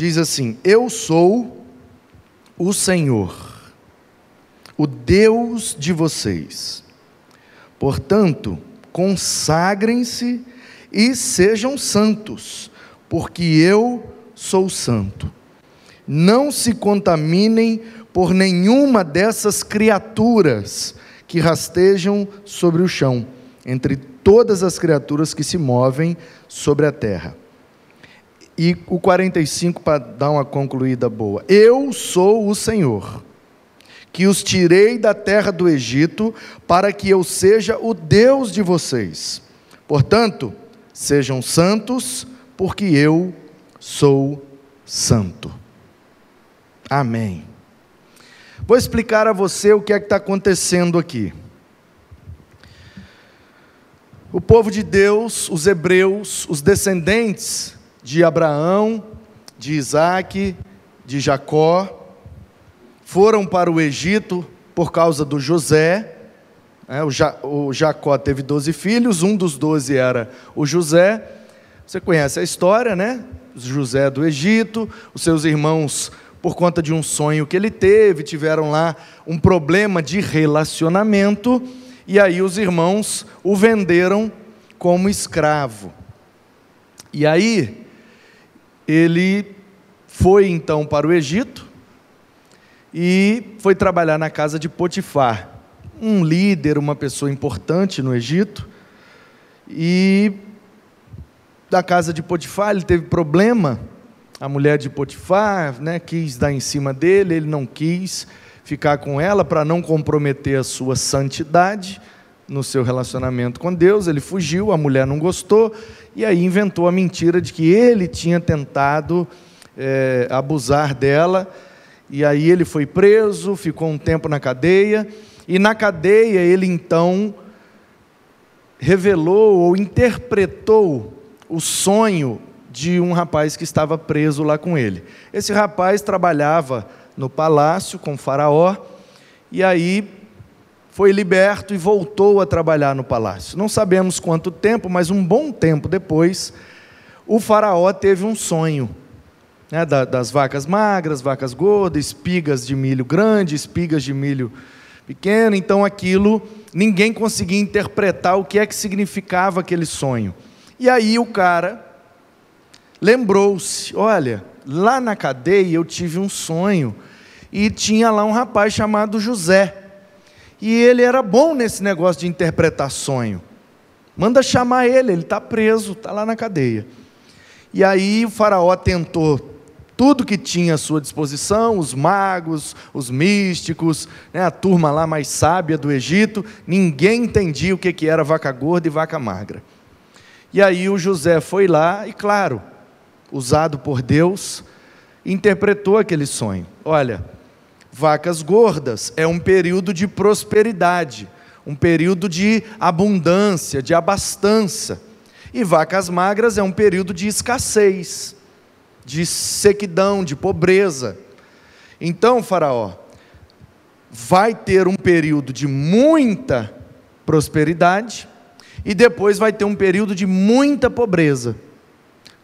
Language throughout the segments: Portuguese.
diz assim: Eu sou o Senhor, o Deus de vocês. Portanto, consagrem-se e sejam santos, porque eu sou santo. Não se contaminem por nenhuma dessas criaturas que rastejam sobre o chão, entre todas as criaturas que se movem sobre a terra. E o 45 para dar uma concluída boa. Eu sou o Senhor, que os tirei da terra do Egito, para que eu seja o Deus de vocês. Portanto, sejam santos, porque eu sou santo. Amém. Vou explicar a você o que é que está acontecendo aqui. O povo de Deus, os hebreus, os descendentes de Abraão, de Isaac, de Jacó, foram para o Egito por causa do José. É, o, ja, o Jacó teve doze filhos, um dos doze era o José. Você conhece a história, né? José do Egito, os seus irmãos por conta de um sonho que ele teve, tiveram lá um problema de relacionamento, e aí os irmãos o venderam como escravo. E aí, ele foi então para o Egito e foi trabalhar na casa de Potifar, um líder, uma pessoa importante no Egito. E da casa de Potifar ele teve problema a mulher de Potifar né, quis dar em cima dele, ele não quis ficar com ela para não comprometer a sua santidade no seu relacionamento com Deus. Ele fugiu, a mulher não gostou e aí inventou a mentira de que ele tinha tentado é, abusar dela. E aí ele foi preso, ficou um tempo na cadeia e na cadeia ele então revelou ou interpretou o sonho de um rapaz que estava preso lá com ele. Esse rapaz trabalhava no palácio com Faraó e aí foi liberto e voltou a trabalhar no palácio. Não sabemos quanto tempo, mas um bom tempo depois, o Faraó teve um sonho. Né, das vacas magras, vacas gordas, espigas de milho grande, espigas de milho pequeno. Então aquilo, ninguém conseguia interpretar o que é que significava aquele sonho. E aí o cara lembrou-se: olha, lá na cadeia eu tive um sonho e tinha lá um rapaz chamado José. E ele era bom nesse negócio de interpretar sonho. Manda chamar ele, ele está preso, está lá na cadeia. E aí o faraó tentou tudo que tinha à sua disposição, os magos, os místicos, né, a turma lá mais sábia do Egito, ninguém entendia o que, que era vaca gorda e vaca magra. E aí o José foi lá e, claro, usado por Deus, interpretou aquele sonho. Olha, vacas gordas é um período de prosperidade, um período de abundância, de abastança. E vacas magras é um período de escassez, de sequidão, de pobreza. Então, Faraó, vai ter um período de muita prosperidade e depois vai ter um período de muita pobreza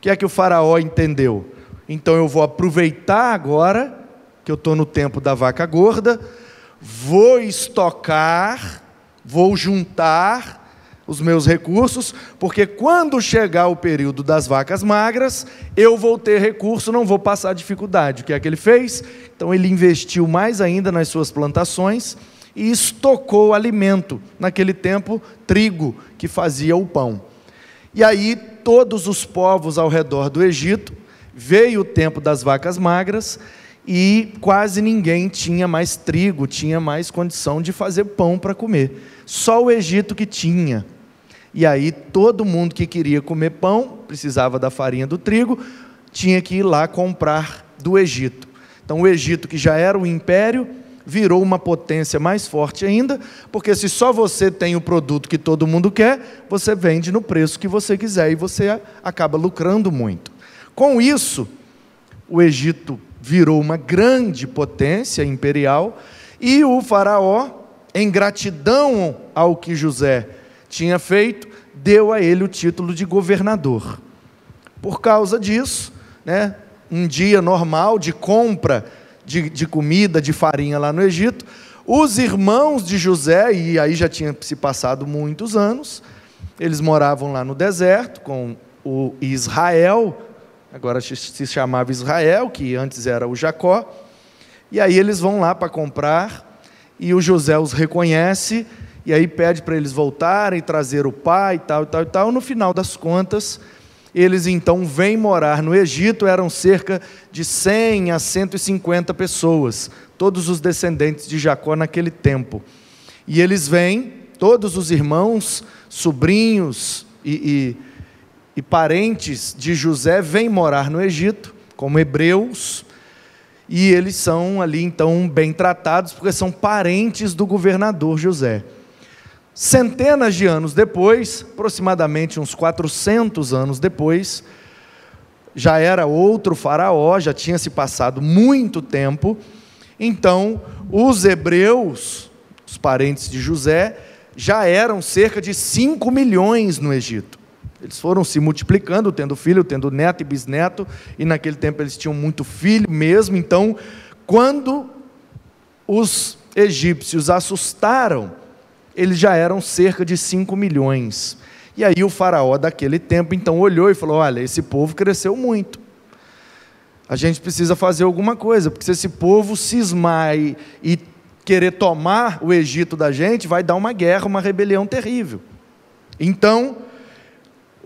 que é que o Faraó entendeu? Então eu vou aproveitar agora, que eu estou no tempo da vaca gorda, vou estocar, vou juntar os meus recursos, porque quando chegar o período das vacas magras, eu vou ter recurso, não vou passar dificuldade. O que é que ele fez? Então ele investiu mais ainda nas suas plantações e estocou alimento, naquele tempo, trigo, que fazia o pão. E aí todos os povos ao redor do Egito, veio o tempo das vacas magras e quase ninguém tinha mais trigo, tinha mais condição de fazer pão para comer. Só o Egito que tinha. E aí todo mundo que queria comer pão, precisava da farinha do trigo, tinha que ir lá comprar do Egito. Então o Egito, que já era o império, virou uma potência mais forte ainda, porque se só você tem o produto que todo mundo quer, você vende no preço que você quiser e você acaba lucrando muito. Com isso, o Egito virou uma grande potência imperial e o Faraó, em gratidão ao que José tinha feito, deu a ele o título de governador. Por causa disso, né, um dia normal de compra de, de comida, de farinha lá no Egito, os irmãos de José, e aí já tinha se passado muitos anos, eles moravam lá no deserto com o Israel, agora se chamava Israel, que antes era o Jacó, e aí eles vão lá para comprar, e o José os reconhece, e aí pede para eles voltarem, trazer o pai e tal e tal e tal. No final das contas, eles então vêm morar no Egito, eram cerca de 100 a 150 pessoas, todos os descendentes de Jacó naquele tempo. E eles vêm, todos os irmãos, sobrinhos e, e, e parentes de José vêm morar no Egito, como hebreus, e eles são ali então bem tratados, porque são parentes do governador José. Centenas de anos depois, aproximadamente uns 400 anos depois, já era outro faraó, já tinha se passado muito tempo. Então, os hebreus, os parentes de José, já eram cerca de 5 milhões no Egito. Eles foram se multiplicando, tendo filho, tendo neto e bisneto, e naquele tempo eles tinham muito filho mesmo. Então, quando os egípcios assustaram eles já eram cerca de 5 milhões. E aí o faraó daquele tempo então olhou e falou: Olha, esse povo cresceu muito. A gente precisa fazer alguma coisa, porque se esse povo cismar e, e querer tomar o Egito da gente, vai dar uma guerra, uma rebelião terrível. Então,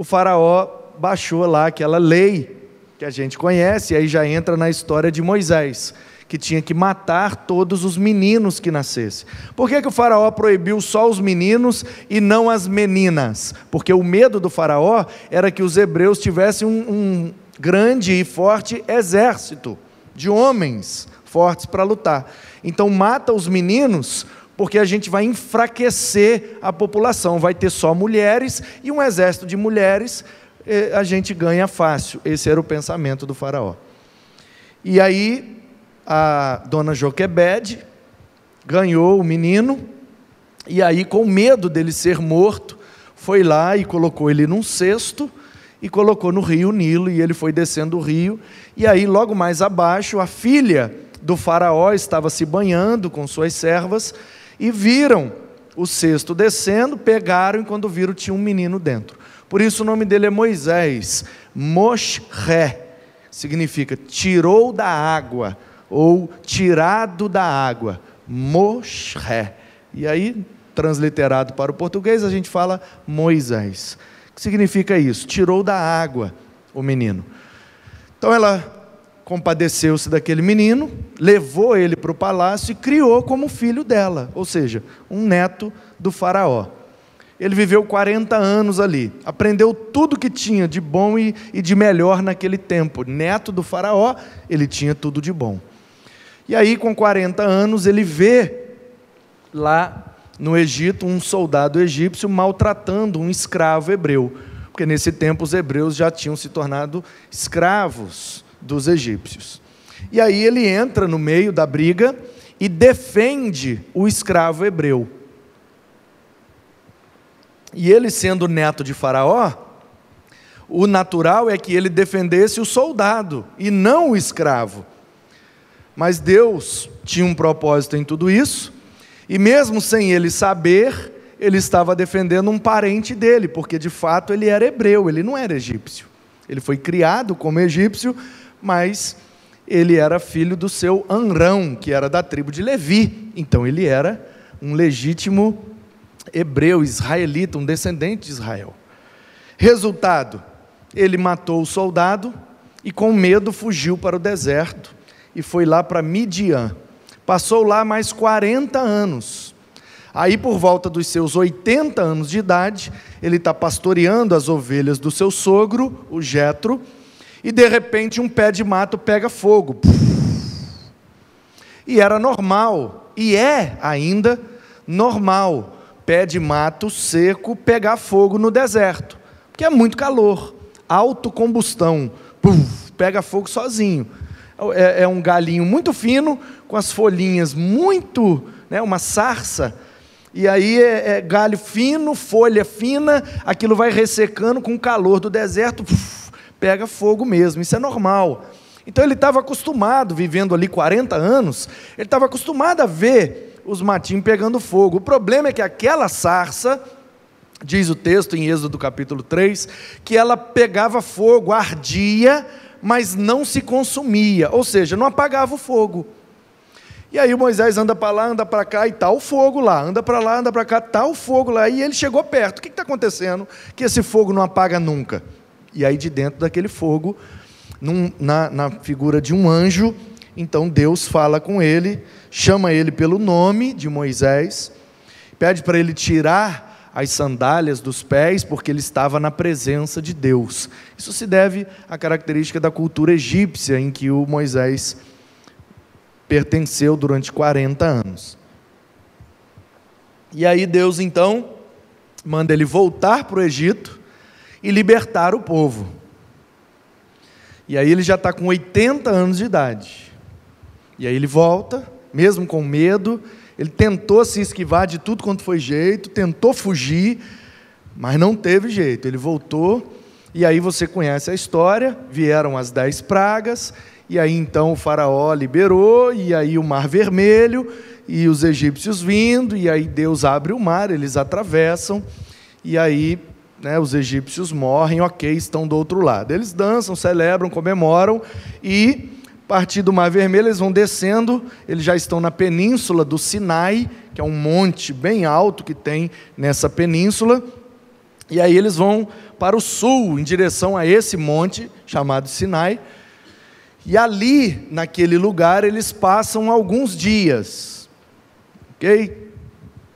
o faraó baixou lá aquela lei que a gente conhece, e aí já entra na história de Moisés que tinha que matar todos os meninos que nascessem. Por que, que o faraó proibiu só os meninos e não as meninas? Porque o medo do faraó era que os hebreus tivessem um, um grande e forte exército de homens fortes para lutar. Então mata os meninos porque a gente vai enfraquecer a população, vai ter só mulheres e um exército de mulheres eh, a gente ganha fácil. Esse era o pensamento do faraó. E aí a dona Joquebede ganhou o menino, e aí, com medo dele ser morto, foi lá e colocou ele num cesto e colocou no rio Nilo, e ele foi descendo o rio, e aí, logo mais abaixo, a filha do faraó estava se banhando com suas servas, e viram o cesto descendo, pegaram, e quando viram, tinha um menino dentro. Por isso o nome dele é Moisés, Moshe, significa tirou da água, ou tirado da água, Moshe. E aí, transliterado para o português, a gente fala Moisés. O que significa isso? Tirou da água o menino. Então ela compadeceu-se daquele menino, levou ele para o palácio e criou como filho dela, ou seja, um neto do faraó. Ele viveu 40 anos ali, aprendeu tudo que tinha de bom e, e de melhor naquele tempo. Neto do faraó, ele tinha tudo de bom. E aí, com 40 anos, ele vê lá no Egito um soldado egípcio maltratando um escravo hebreu, porque nesse tempo os hebreus já tinham se tornado escravos dos egípcios. E aí ele entra no meio da briga e defende o escravo hebreu. E ele, sendo neto de Faraó, o natural é que ele defendesse o soldado e não o escravo. Mas Deus tinha um propósito em tudo isso, e mesmo sem ele saber, ele estava defendendo um parente dele, porque de fato ele era hebreu, ele não era egípcio. Ele foi criado como egípcio, mas ele era filho do seu Anrão, que era da tribo de Levi. Então ele era um legítimo hebreu, israelita, um descendente de Israel. Resultado: ele matou o soldado e, com medo, fugiu para o deserto e foi lá para Midian. Passou lá mais 40 anos. Aí, por volta dos seus 80 anos de idade, ele está pastoreando as ovelhas do seu sogro, o Jetro, e de repente um pé de mato pega fogo. E era normal, e é ainda normal, pé de mato seco pegar fogo no deserto, porque é muito calor, autocombustão, pega fogo sozinho é, é um galinho muito fino, com as folhinhas muito, né, uma sarça, e aí é, é, galho fino, folha fina, aquilo vai ressecando com o calor do deserto, pega fogo mesmo, isso é normal. Então ele estava acostumado, vivendo ali 40 anos, ele estava acostumado a ver os matinhos pegando fogo. O problema é que aquela sarça, diz o texto em Êxodo capítulo 3, que ela pegava fogo, ardia, mas não se consumia, ou seja, não apagava o fogo. E aí Moisés anda para lá, anda para cá e está o fogo lá, anda para lá, anda para cá, está o fogo lá, e ele chegou perto. O que está acontecendo que esse fogo não apaga nunca? E aí de dentro daquele fogo, num, na, na figura de um anjo, então Deus fala com ele, chama ele pelo nome de Moisés, pede para ele tirar as sandálias dos pés, porque ele estava na presença de Deus. Isso se deve à característica da cultura egípcia em que o Moisés pertenceu durante 40 anos. E aí Deus então manda ele voltar para o Egito e libertar o povo. E aí ele já está com 80 anos de idade. E aí ele volta, mesmo com medo, ele tentou se esquivar de tudo quanto foi jeito, tentou fugir, mas não teve jeito. Ele voltou, e aí você conhece a história: vieram as dez pragas, e aí então o faraó liberou, e aí o mar vermelho, e os egípcios vindo, e aí Deus abre o mar, eles atravessam, e aí né, os egípcios morrem, ok, estão do outro lado. Eles dançam, celebram, comemoram, e a partir do Mar Vermelho eles vão descendo, eles já estão na península do Sinai, que é um monte bem alto que tem nessa península, e aí eles vão para o sul, em direção a esse monte chamado Sinai, e ali, naquele lugar, eles passam alguns dias, ok?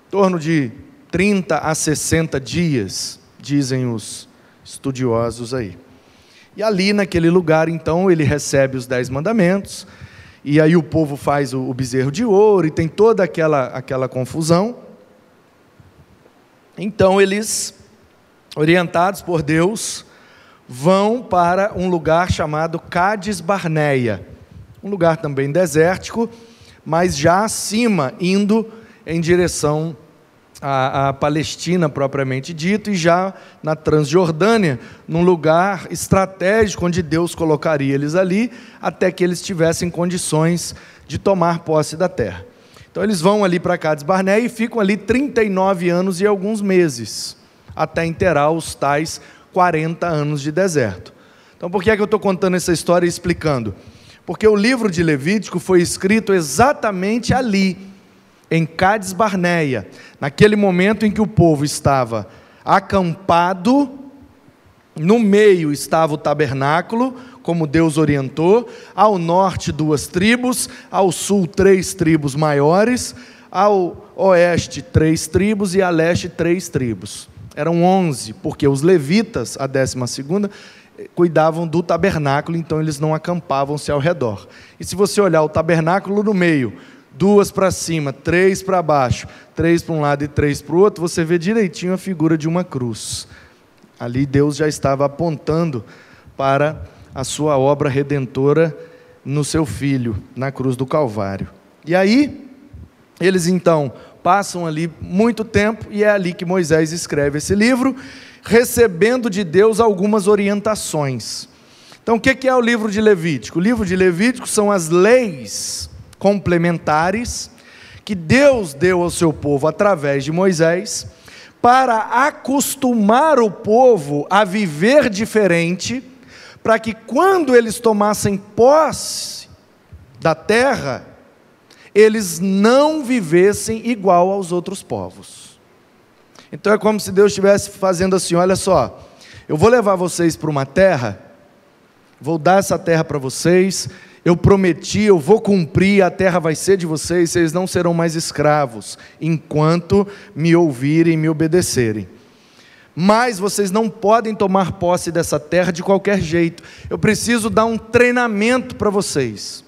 Em torno de 30 a 60 dias, dizem os estudiosos aí. E ali, naquele lugar, então, ele recebe os dez mandamentos, e aí o povo faz o, bezerro de ouro, e tem toda aquela, aquela confusão. Então, eles, orientados por Deus, vão para um lugar chamado Cades Barneia, um lugar também desértico, mas já acima, indo em direção à, Palestina propriamente dito, e já na Transjordânia, num lugar estratégico onde Deus colocaria eles ali, até que eles tivessem condições de tomar posse da terra. Então eles vão ali para Cades Barneia e ficam ali 39 anos e alguns meses, até inteirar os tais 40 anos de deserto. Então, por que é que eu estou contando essa história e explicando? Porque o livro de Levítico foi escrito exatamente ali, em Cades Barneia, naquele momento em que o povo estava acampado, no meio estava o tabernáculo, como Deus orientou, ao norte duas tribos, ao sul três tribos maiores, ao oeste três tribos e a leste três tribos eram onze, porque os levitas, a décima segunda, cuidavam do tabernáculo, então eles não acampavam-se ao redor. E se você olhar o tabernáculo no meio, duas para cima, três para baixo, três para um lado e três para o outro, você vê direitinho a figura de uma cruz. Ali Deus já estava apontando para a sua obra redentora no seu filho, na cruz do Calvário. E aí, eles então passam ali muito tempo e é ali que Moisés escreve esse livro, recebendo de Deus algumas orientações. Então, o que é o livro de Levítico? O livro de Levítico são as leis complementares que Deus deu ao seu povo através de Moisés, para acostumar o povo a viver diferente, para que quando eles tomassem posse da terra, eles não vivessem igual aos outros povos. Então é como se Deus estivesse fazendo assim: olha só, eu vou levar vocês para uma terra, vou dar essa terra para vocês, eu prometi, eu vou cumprir, a terra vai ser de vocês, vocês não serão mais escravos, enquanto me ouvirem e me obedecerem. Mas vocês não podem tomar posse dessa terra de qualquer jeito. Eu preciso dar um treinamento para vocês.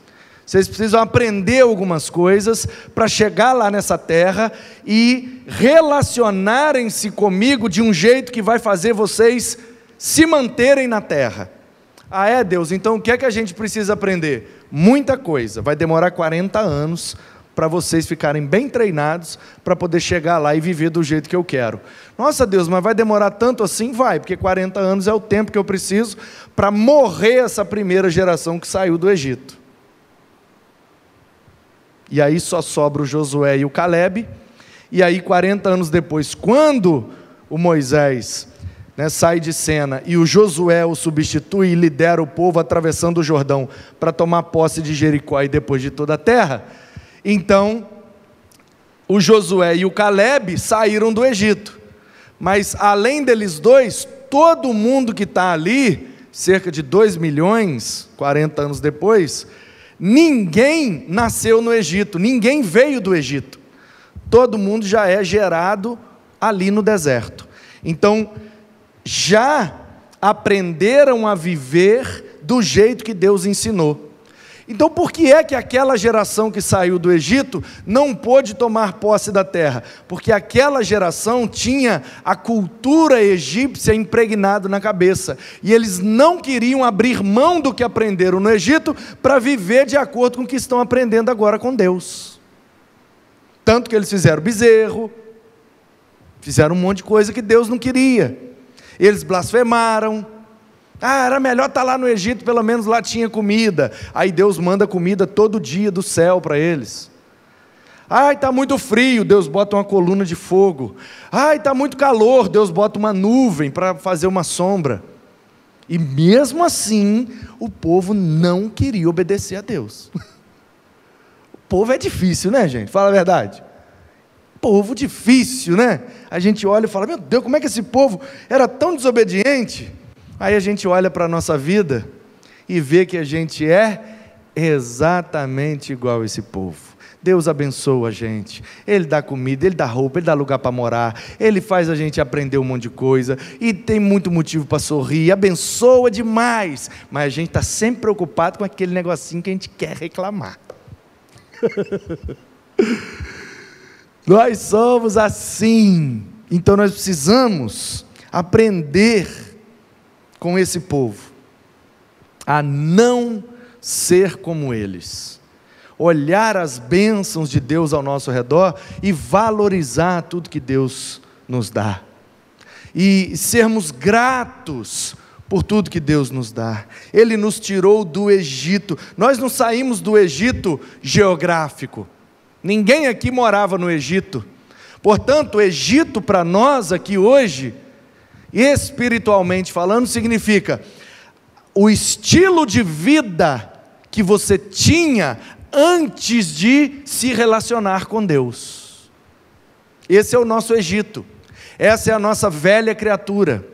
Vocês precisam aprender algumas coisas para chegar lá nessa terra e relacionarem-se comigo de um jeito que vai fazer vocês se manterem na terra. Ah, é, Deus, então o que é que a gente precisa aprender? Muita coisa. Vai demorar 40 anos para vocês ficarem bem treinados para poder chegar lá e viver do jeito que eu quero. Nossa Deus, mas vai demorar tanto assim? Vai, porque 40 anos é o tempo que eu preciso para morrer essa primeira geração que saiu do Egito. E aí só sobra o Josué e o Caleb. E aí, 40 anos depois, quando o Moisés né, sai de cena e o Josué o substitui e lidera o povo atravessando o Jordão para tomar posse de Jericó e depois de toda a terra, então o Josué e o Caleb saíram do Egito. Mas além deles dois, todo mundo que está ali, cerca de 2 milhões, 40 anos depois, ninguém nasceu no Egito, ninguém veio do Egito. Todo mundo já é gerado ali no deserto. Então, já aprenderam a viver do jeito que Deus ensinou. Então, por que é que aquela geração que saiu do Egito não pôde tomar posse da terra? Porque aquela geração tinha a cultura egípcia impregnada na cabeça, e eles não queriam abrir mão do que aprenderam no Egito para viver de acordo com o que estão aprendendo agora com Deus. Tanto que eles fizeram bezerro, fizeram um monte de coisa que Deus não queria. Eles blasfemaram. Ah, era melhor estar tá lá no Egito, pelo menos lá tinha comida. Aí Deus manda comida todo dia do céu para eles. Ai, está muito frio, Deus bota uma coluna de fogo. Ai, está muito calor, Deus bota uma nuvem para fazer uma sombra. E mesmo assim, o povo não queria obedecer a Deus. O povo é difícil, né, gente? Fala a verdade povo difícil, né? A gente olha e fala: Meu Deus, como é que esse povo era tão desobediente? Aí a gente olha para a nossa vida e vê que a gente é exatamente igual esse povo. Deus abençoa a gente, Ele dá comida, Ele dá roupa, Ele dá lugar para morar, Ele faz a gente aprender um monte de coisa, e tem muito motivo para sorrir, abençoa demais, mas a gente está sempre preocupado com aquele negocinho que a gente quer reclamar. Nós somos assim. Então nós precisamos aprender com esse povo a não ser como eles. Olhar as bênçãos de Deus ao nosso redor e valorizar tudo que Deus nos dá. E sermos gratos por tudo que Deus nos dá. Ele nos tirou do Egito. Nós não saímos do Egito geográfico. Ninguém aqui morava no Egito. Portanto, o Egito para nós aqui hoje, espiritualmente falando, significa o estilo de vida que você tinha antes de se relacionar com Deus. Esse é o nosso Egito. Essa é a nossa velha criatura.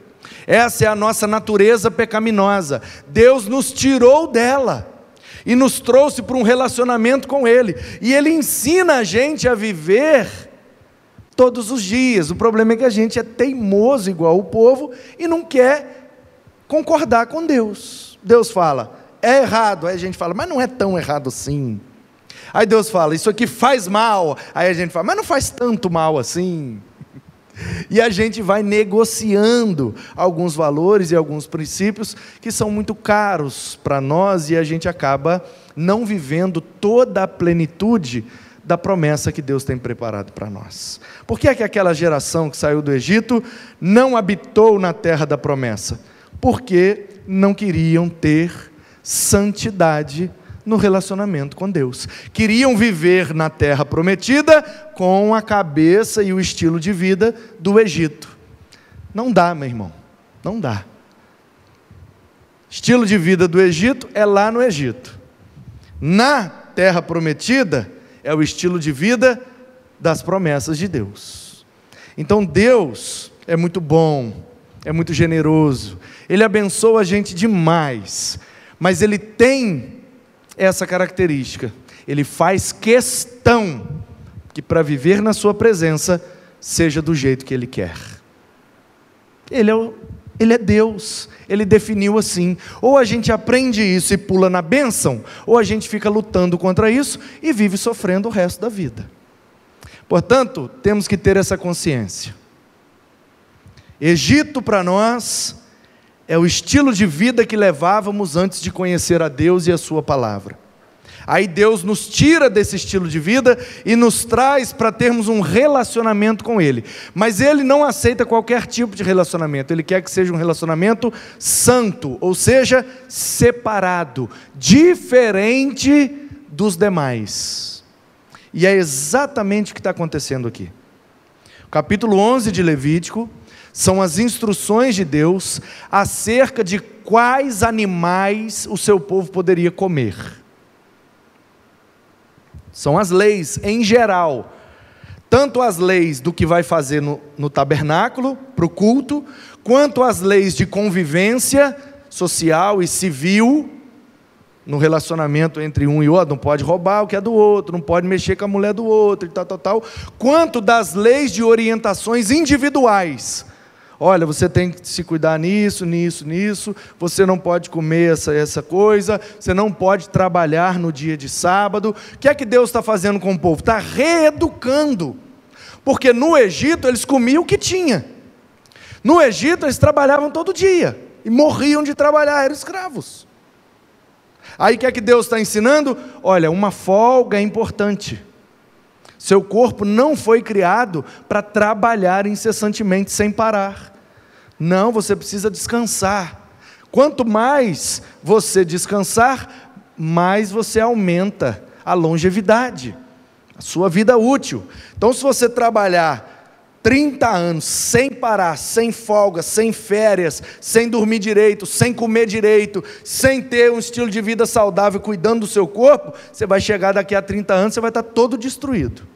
Essa é a nossa natureza pecaminosa. Deus nos tirou dela e nos trouxe para um relacionamento com Ele. E Ele ensina a gente a viver todos os dias. O problema é que a gente é teimoso igual o povo e não quer concordar com Deus. Deus fala, é errado. Aí a gente fala, mas não é tão errado assim. Aí Deus fala, isso aqui faz mal. Aí a gente fala, mas não faz tanto mal assim. E a gente vai negociando alguns valores e alguns princípios que são muito caros para nós e a gente acaba não vivendo toda a plenitude da promessa que Deus tem preparado para nós. Por que é que aquela geração que saiu do Egito não habitou na terra da promessa? Porque não queriam ter santidade no relacionamento com Deus. Queriam viver na terra prometida com a cabeça e o estilo de vida do Egito. Não dá, meu irmão, não dá. Estilo de vida do Egito é lá no Egito. Na terra prometida é o estilo de vida das promessas de Deus. Então Deus é muito bom, é muito generoso, Ele abençoa a gente demais, mas Ele tem essa característica. Ele faz questão que para viver na Sua presença seja do jeito que Ele quer. Ele é, o, ele é Deus, Ele definiu assim. Ou a gente aprende isso e pula na bênção, ou a gente fica lutando contra isso e vive sofrendo o resto da vida. Portanto, temos que ter essa consciência. Egito para nós é o estilo de vida que levávamos antes de conhecer a Deus e a Sua palavra. Aí Deus nos tira desse estilo de vida e nos traz para termos um relacionamento com Ele. Mas Ele não aceita qualquer tipo de relacionamento, Ele quer que seja um relacionamento santo, ou seja, separado, diferente dos demais. E é exatamente o que está acontecendo aqui. O capítulo 11 de Levítico são as instruções de Deus acerca de quais animais o seu povo poderia comer. São as leis em geral. Tanto as leis do que vai fazer no, no tabernáculo, para o culto, quanto as leis de convivência social e civil, no relacionamento entre um e outro, não pode roubar o que é do outro, não pode mexer com a mulher do outro, e tal, tal, tal, quanto das leis de orientações individuais Olha, você tem que se cuidar nisso, nisso, nisso. Você não pode comer essa, essa coisa. Você não pode trabalhar no dia de sábado. O que é que Deus está fazendo com o povo? Está reeducando. Porque no Egito eles comiam o que tinha. No Egito eles trabalhavam todo dia. E morriam de trabalhar, eram escravos. Aí o que é que Deus está ensinando? Olha, uma folga é importante. Seu corpo não foi criado para trabalhar incessantemente sem parar. Não, você precisa descansar. Quanto mais você descansar, mais você aumenta a longevidade, a sua vida útil. Então, se você trabalhar 30 anos sem parar, sem folga, sem férias, sem dormir direito, sem comer direito, sem ter um estilo de vida saudável, cuidando do seu corpo, você vai chegar daqui a 30 anos, você vai estar todo destruído.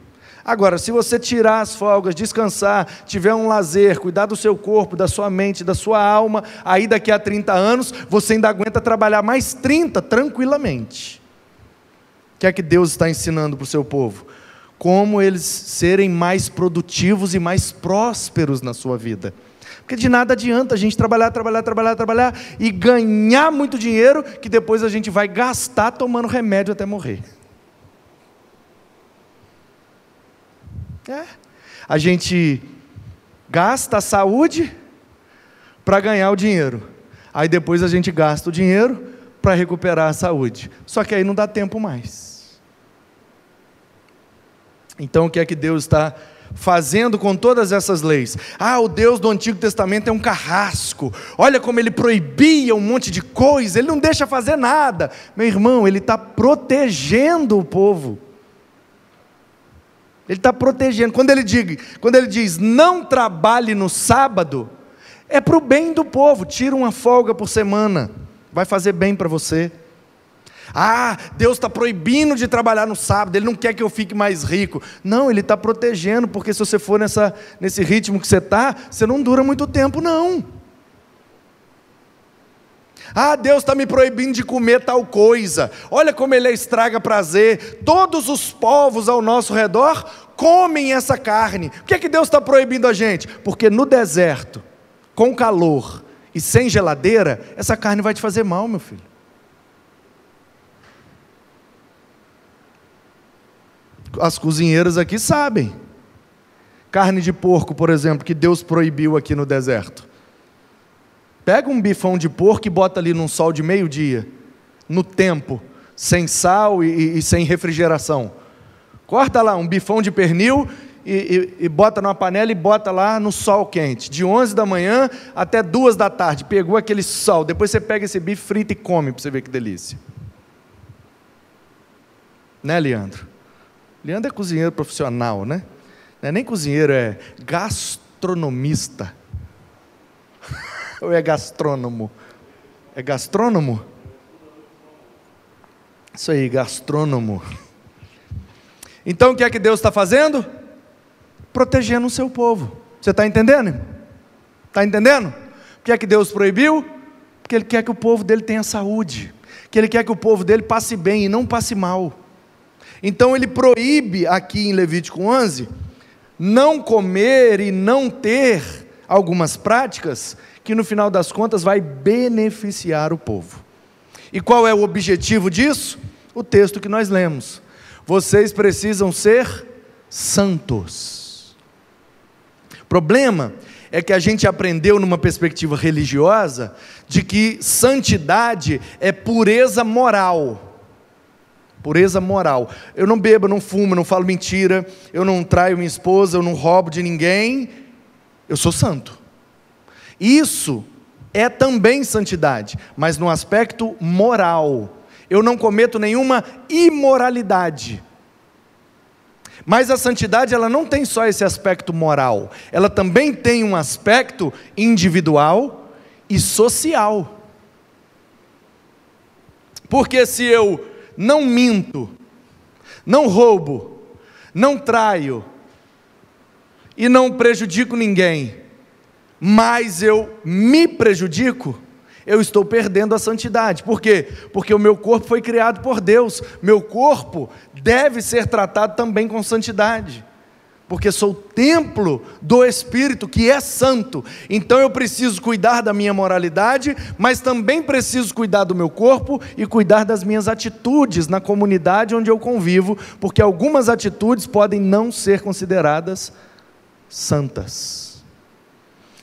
Agora, se você tirar as folgas, descansar, tiver um lazer, cuidar do seu corpo, da sua mente, da sua alma, aí daqui a 30 anos, você ainda aguenta trabalhar mais 30 tranquilamente. O que é que Deus está ensinando para o seu povo? Como eles serem mais produtivos e mais prósperos na sua vida. Porque de nada adianta a gente trabalhar, trabalhar, trabalhar, trabalhar e ganhar muito dinheiro que depois a gente vai gastar tomando remédio até morrer. É. A gente gasta a saúde para ganhar o dinheiro. Aí depois a gente gasta o dinheiro para recuperar a saúde. Só que aí não dá tempo mais. Então o que é que Deus está fazendo com todas essas leis? Ah, o Deus do Antigo Testamento é um carrasco. Olha como ele proibia um monte de coisa, ele não deixa fazer nada. Meu irmão, ele está protegendo o povo. Ele está protegendo. Quando ele, diz, quando ele diz não trabalhe no sábado, é para o bem do povo. Tira uma folga por semana. Vai fazer bem para você. Ah, Deus está proibindo de trabalhar no sábado, Ele não quer que eu fique mais rico. Não, Ele está protegendo, porque se você for nessa, nesse ritmo que você está, você não dura muito tempo, não. Ah, Deus está me proibindo de comer tal coisa. Olha como Ele estraga prazer. Todos os povos ao nosso redor comem essa carne. Por que, é que Deus está proibindo a gente? Porque no deserto, com calor e sem geladeira, essa carne vai te fazer mal, meu filho. As cozinheiras aqui sabem. Carne de porco, por exemplo, que Deus proibiu aqui no deserto. Pega um bifão de porco e bota ali num sol de meio-dia, no tempo, sem sal e, e, sem refrigeração. Corta lá um bifão de pernil e, e, e, bota numa panela e bota lá no sol quente, de 11 da manhã até 2 da tarde. Pegou aquele sol, depois você pega esse bife frito e come para você ver que delícia. Né, Leandro? Leandro é cozinheiro profissional, né? É nem cozinheiro, é gastronomista. Ou é gastrônomo? É gastrônomo? Isso aí, gastrônomo. Então o que é que Deus está fazendo? Protegendo o seu povo. Você está entendendo? Está entendendo? O que é que Deus proibiu? Porque Ele quer que o povo dele tenha saúde. Que Ele quer que o povo dele passe bem e não passe mal. Então Ele proíbe aqui em Levítico 11 não comer e não ter algumas práticas que no final das contas vai beneficiar o povo. E qual é o objetivo disso? O texto que nós lemos. Vocês precisam ser santos. O problema é que a gente aprendeu numa perspectiva religiosa de que santidade é pureza moral. Pureza moral. Eu não bebo, eu não fumo, eu não falo mentira, eu não traio minha esposa, eu não roubo de ninguém. Eu sou santo. Isso é também santidade, mas no aspecto moral. Eu não cometo nenhuma imoralidade. Mas a santidade ela não tem só esse aspecto moral, ela também tem um aspecto individual e social. Porque se eu não minto, não roubo, não traio e não prejudico ninguém, mas eu me prejudico, eu estou perdendo a santidade. Por quê? Porque o meu corpo foi criado por Deus. Meu corpo deve ser tratado também com santidade. Porque sou templo do Espírito que é santo. Então eu preciso cuidar da minha moralidade, mas também preciso cuidar do meu corpo e cuidar das minhas atitudes na comunidade onde eu convivo, porque algumas atitudes podem não ser consideradas santas.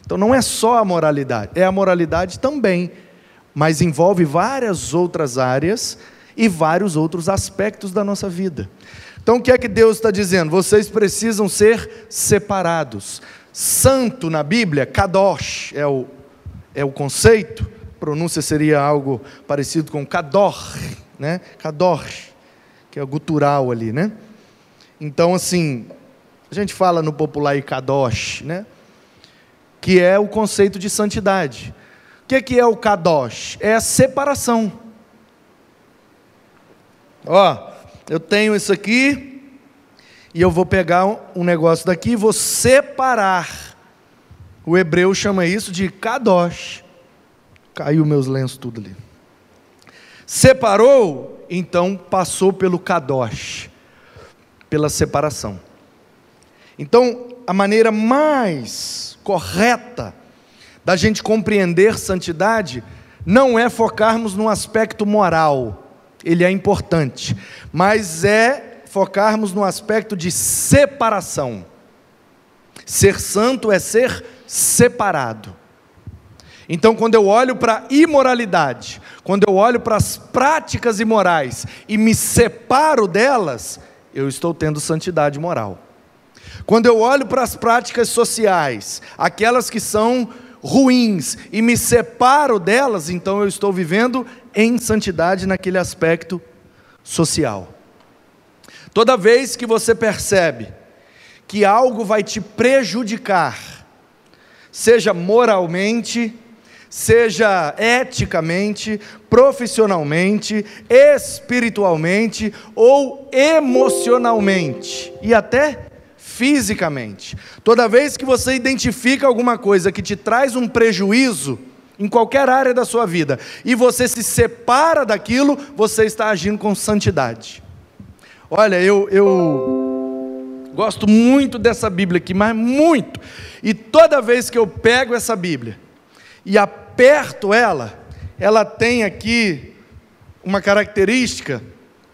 Então não é só a moralidade, é a moralidade também, mas envolve várias outras áreas e vários outros aspectos da nossa vida. Então o que é que Deus está dizendo? Vocês precisam ser separados. Santo na Bíblia, kadosh é o, é o conceito, pronúncia seria algo parecido com kador, né? Kador, que é o gutural ali, né? Então assim, a gente fala no popular kadosh, né? Que é o conceito de santidade. O que é o kadosh? É a separação. Ó, eu tenho isso aqui, e eu vou pegar um negócio daqui e vou separar. O hebreu chama isso de kadosh. Caiu meus lenços tudo ali. Separou, então passou pelo kadosh, pela separação. Então, a maneira mais correta da gente compreender santidade não é focarmos no aspecto moral, ele é importante, mas é focarmos no aspecto de separação. Ser santo é ser separado. Então, quando eu olho para a imoralidade, quando eu olho para as práticas imorais e me separo delas, eu estou tendo santidade moral. Quando eu olho para as práticas sociais, aquelas que são ruins, e me separo delas, então eu estou vivendo em santidade naquele aspecto social. Toda vez que você percebe que algo vai te prejudicar, seja moralmente, seja eticamente, profissionalmente, espiritualmente ou emocionalmente, e até fisicamente. Toda vez que você identifica alguma coisa que te traz um prejuízo, em qualquer área da sua vida, e você se separa daquilo, você está agindo com santidade. Olha, eu, eu gosto muito dessa Bíblia aqui, mas muito. E toda vez que eu pego essa Bíblia e aperto ela, ela tem aqui uma característica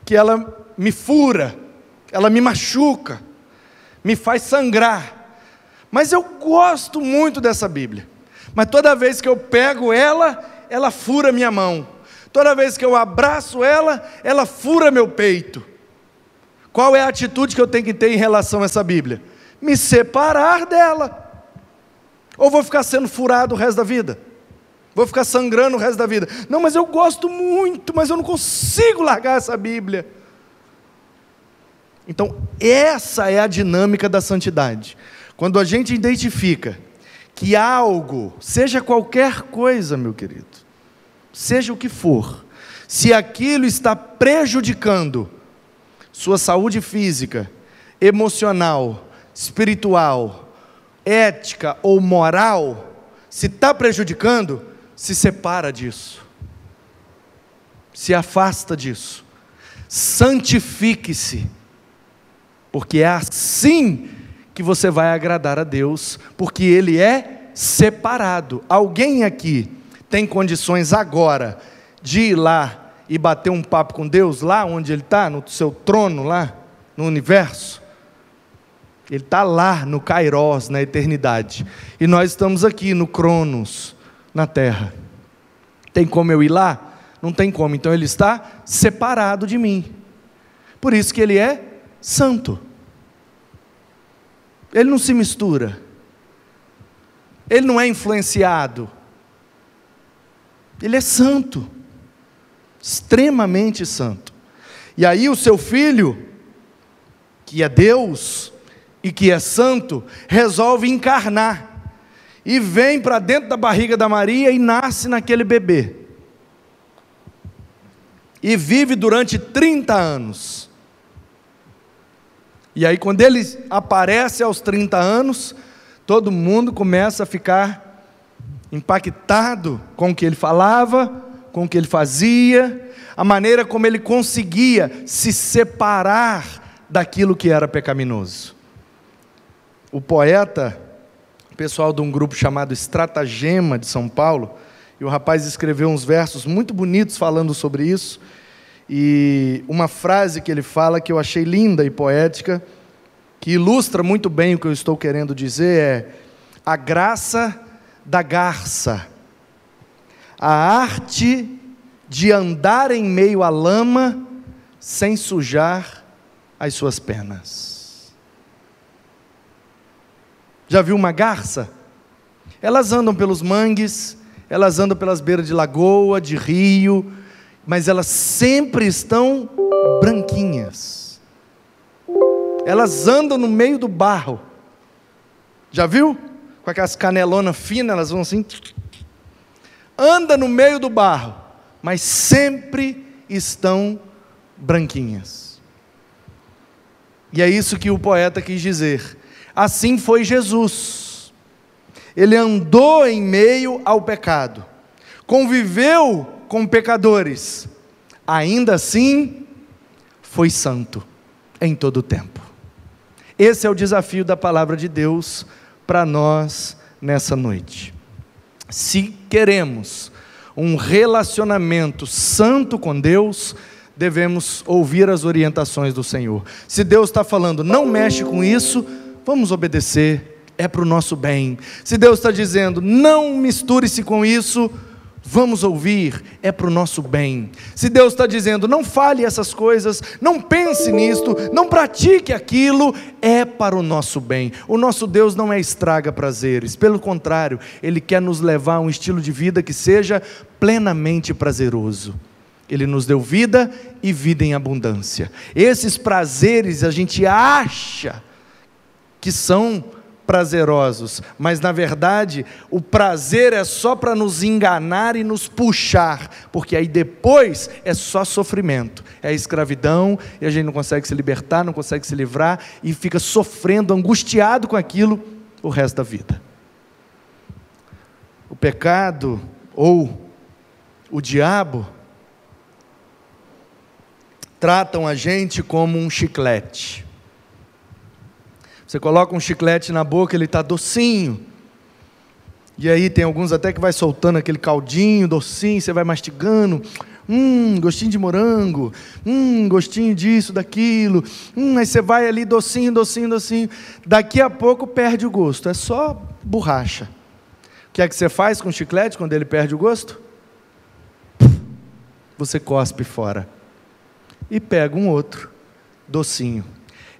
que ela me fura, ela me machuca me faz sangrar. Mas eu gosto muito dessa Bíblia. Mas toda vez que eu pego ela, ela fura minha mão. Toda vez que eu abraço ela, ela fura meu peito. Qual é a atitude que eu tenho que ter em relação a essa Bíblia? Me separar dela. Ou vou ficar sendo furado o resto da vida? Vou ficar sangrando o resto da vida? Não, mas eu gosto muito, mas eu não consigo largar essa Bíblia. Então, essa é a dinâmica da santidade. Quando a gente identifica que algo, seja qualquer coisa, meu querido, seja o que for, se aquilo está prejudicando sua saúde física, emocional, espiritual, ética ou moral, se está prejudicando, se separa disso, se afasta disso, santifique-se porque é assim que você vai agradar a Deus, porque Ele é separado. Alguém aqui tem condições agora de ir lá e bater um papo com Deus, lá onde Ele está, no seu trono, lá no universo? Ele está lá no Kairos, na eternidade. E nós estamos aqui no Cronos, na terra. Tem como eu ir lá? Não tem como. Então ele está separado de mim. Por isso que ele é santo. Ele não se mistura. Ele não é influenciado. Ele é santo. Extremamente santo. E aí o seu filho, que é Deus e que é santo, resolve encarnar. E vem para dentro da barriga da Maria e nasce naquele bebê. E vive durante 30 anos. E aí, quando ele aparece aos 30 anos, todo mundo começa a ficar impactado com o que ele falava, com o que ele fazia, a maneira como ele conseguia se separar daquilo que era pecaminoso. O poeta, pessoal de um grupo chamado Estratagema de São Paulo, e o rapaz escreveu uns versos muito bonitos falando sobre isso. E uma frase que ele fala que eu achei linda e poética, que ilustra muito bem o que eu estou querendo dizer é: a graça da garça, a arte de andar em meio à lama sem sujar as suas penas. Já viu uma garça? Elas andam pelos mangues, elas andam pelas beiras de lagoa, de rio, mas elas sempre estão branquinhas. Elas andam no meio do barro. Já viu? Com aquelas canelonas finas, elas vão assim. Anda no meio do barro, mas sempre estão branquinhas. E é isso que o poeta quis dizer. Assim foi Jesus. Ele andou em meio ao pecado, conviveu com pecadores, ainda assim foi santo em todo o tempo. Esse é o desafio da palavra de Deus para nós nessa noite. Se queremos um relacionamento santo com Deus, devemos ouvir as orientações do Senhor. Se Deus está falando, não mexe com isso, vamos obedecer, é para o nosso bem. Se Deus está dizendo, não misture-se com isso, Vamos ouvir, é para o nosso bem. Se Deus está dizendo, não fale essas coisas, não pense nisto, não pratique aquilo, é para o nosso bem. O nosso Deus não é estraga prazeres, pelo contrário, Ele quer nos levar a um estilo de vida que seja plenamente prazeroso. Ele nos deu vida e vida em abundância. Esses prazeres a gente acha que são prazerosos, mas na verdade o prazer é só para nos enganar e nos puxar, porque aí depois é só sofrimento, é escravidão e a gente não consegue se libertar, não consegue se livrar e fica sofrendo, angustiado com aquilo o resto da vida. O pecado ou o diabo tratam a gente como um chiclete. Você coloca um chiclete na boca, ele está docinho. E aí tem alguns até que vai soltando aquele caldinho docinho, você vai mastigando. Hum, gostinho de morango. Hum, gostinho disso, daquilo. Hum, aí você vai ali docinho, docinho, docinho. Daqui a pouco perde o gosto. É só borracha. O que é que você faz com o chiclete quando ele perde o gosto? Você cospe fora. E pega um outro, docinho.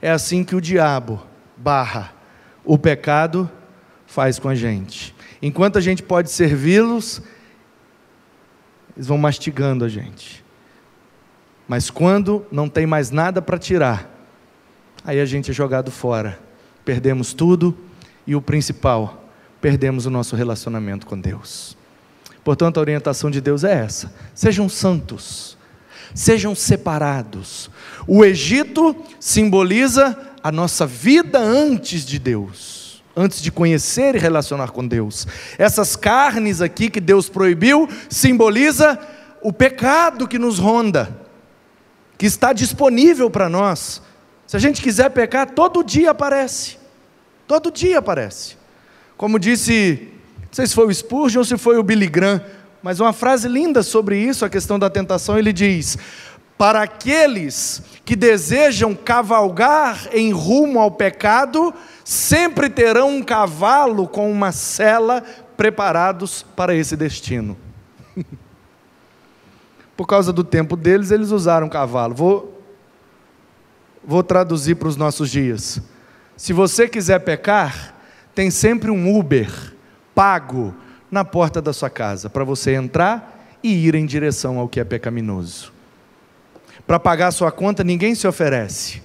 É assim que o diabo barra o pecado faz com a gente. Enquanto a gente pode servi-los, eles vão mastigando a gente. Mas quando não tem mais nada para tirar, aí a gente é jogado fora. Perdemos tudo e o principal, perdemos o nosso relacionamento com Deus. Portanto, a orientação de Deus é essa: sejam santos, sejam separados. O Egito simboliza a nossa vida antes de Deus, antes de conhecer e relacionar com Deus. Essas carnes aqui que Deus proibiu simboliza o pecado que nos ronda, que está disponível para nós. Se a gente quiser pecar, todo dia aparece. Todo dia aparece. Como disse, não sei se foi o Spurgeon ou se foi o Billy Graham, mas uma frase linda sobre isso, a questão da tentação, ele diz: para aqueles que desejam cavalgar em rumo ao pecado, sempre terão um cavalo com uma sela preparados para esse destino. Por causa do tempo deles, eles usaram cavalo. Vou Vou traduzir para os nossos dias. Se você quiser pecar, tem sempre um Uber pago na porta da sua casa para você entrar e ir em direção ao que é pecaminoso. Para pagar sua conta, ninguém se oferece.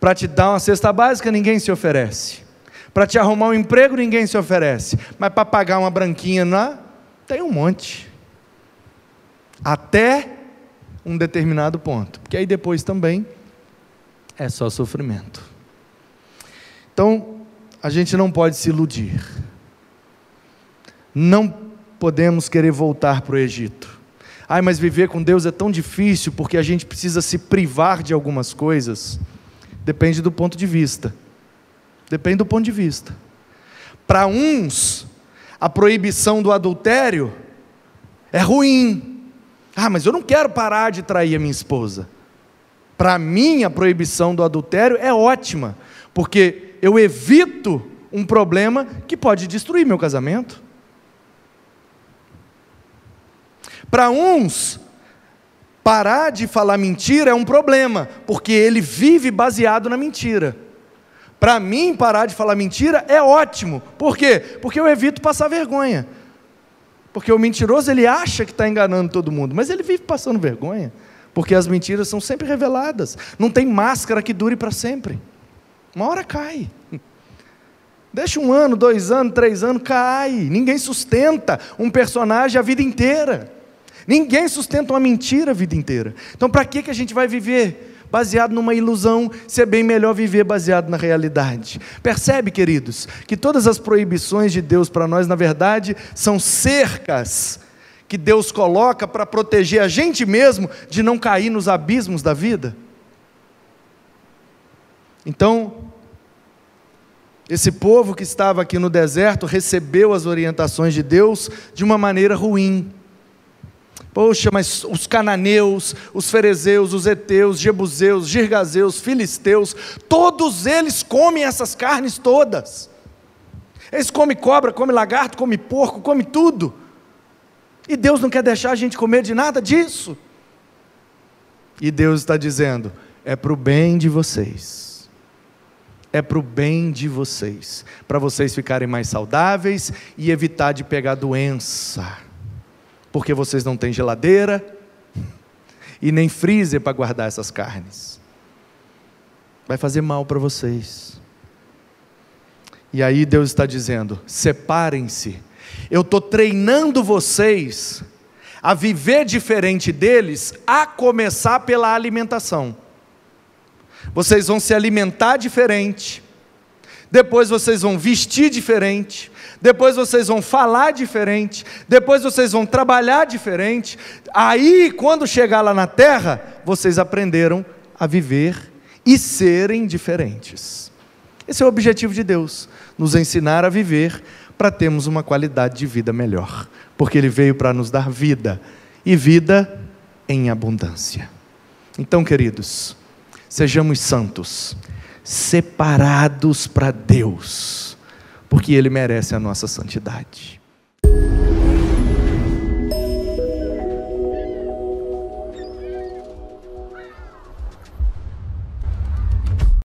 Para te dar uma cesta básica, ninguém se oferece. Para te arrumar um emprego, ninguém se oferece. Mas para pagar uma branquinha lá, tem um monte. Até um determinado ponto. Porque aí depois também é só sofrimento. Então, a gente não pode se iludir. Não podemos querer voltar para o Egito. Ai, mas viver com Deus é tão difícil porque a gente precisa se privar de algumas coisas. Depende do ponto de vista. Depende do ponto de vista. Para uns, a proibição do adultério é ruim. Ah, mas eu não quero parar de trair a minha esposa. Para mim, a proibição do adultério é ótima, porque eu evito um problema que pode destruir meu casamento. Para uns, parar de falar mentira é um problema, porque ele vive baseado na mentira. Para mim, parar de falar mentira é ótimo. Por quê? Porque eu evito passar vergonha. Porque o mentiroso ele acha que está enganando todo mundo, mas ele vive passando vergonha. Porque as mentiras são sempre reveladas. Não tem máscara que dure para sempre. Uma hora cai. Deixa um ano, dois anos, três anos, cai. Ninguém sustenta um personagem a vida inteira. Ninguém sustenta uma mentira a vida inteira. Então, para que, que a gente vai viver baseado numa ilusão, se é bem melhor viver baseado na realidade? Percebe, queridos, que todas as proibições de Deus para nós, na verdade, são cercas que Deus coloca para proteger a gente mesmo de não cair nos abismos da vida? Então, esse povo que estava aqui no deserto recebeu as orientações de Deus de uma maneira ruim. Poxa, mas os cananeus, os ferezeus, os heteus, jebuseus, girgazeus, filisteus, todos eles comem essas carnes todas. Eles comem cobra, comem lagarto, comem porco, comem tudo. E Deus não quer deixar a gente comer de nada disso. E Deus está dizendo: é para o bem de vocês. É para o bem de vocês. Para vocês ficarem mais saudáveis e evitar de pegar doença porque vocês não têm geladeira e nem freezer para guardar essas carnes. Vai fazer mal para vocês. E aí Deus está dizendo: separem-se. Eu estou treinando vocês a viver diferente deles, a começar pela alimentação. Vocês vão se alimentar diferente, depois vocês vão vestir diferente, depois vocês vão falar diferente, depois vocês vão trabalhar diferente. Aí, quando chegar lá na terra, vocês aprenderam a viver e serem diferentes. Esse é o objetivo de Deus, nos ensinar a viver para termos uma qualidade de vida melhor, porque Ele veio para nos dar vida e vida em abundância. Então, queridos, sejamos santos, separados para Deus, porque Ele merece a nossa santidade.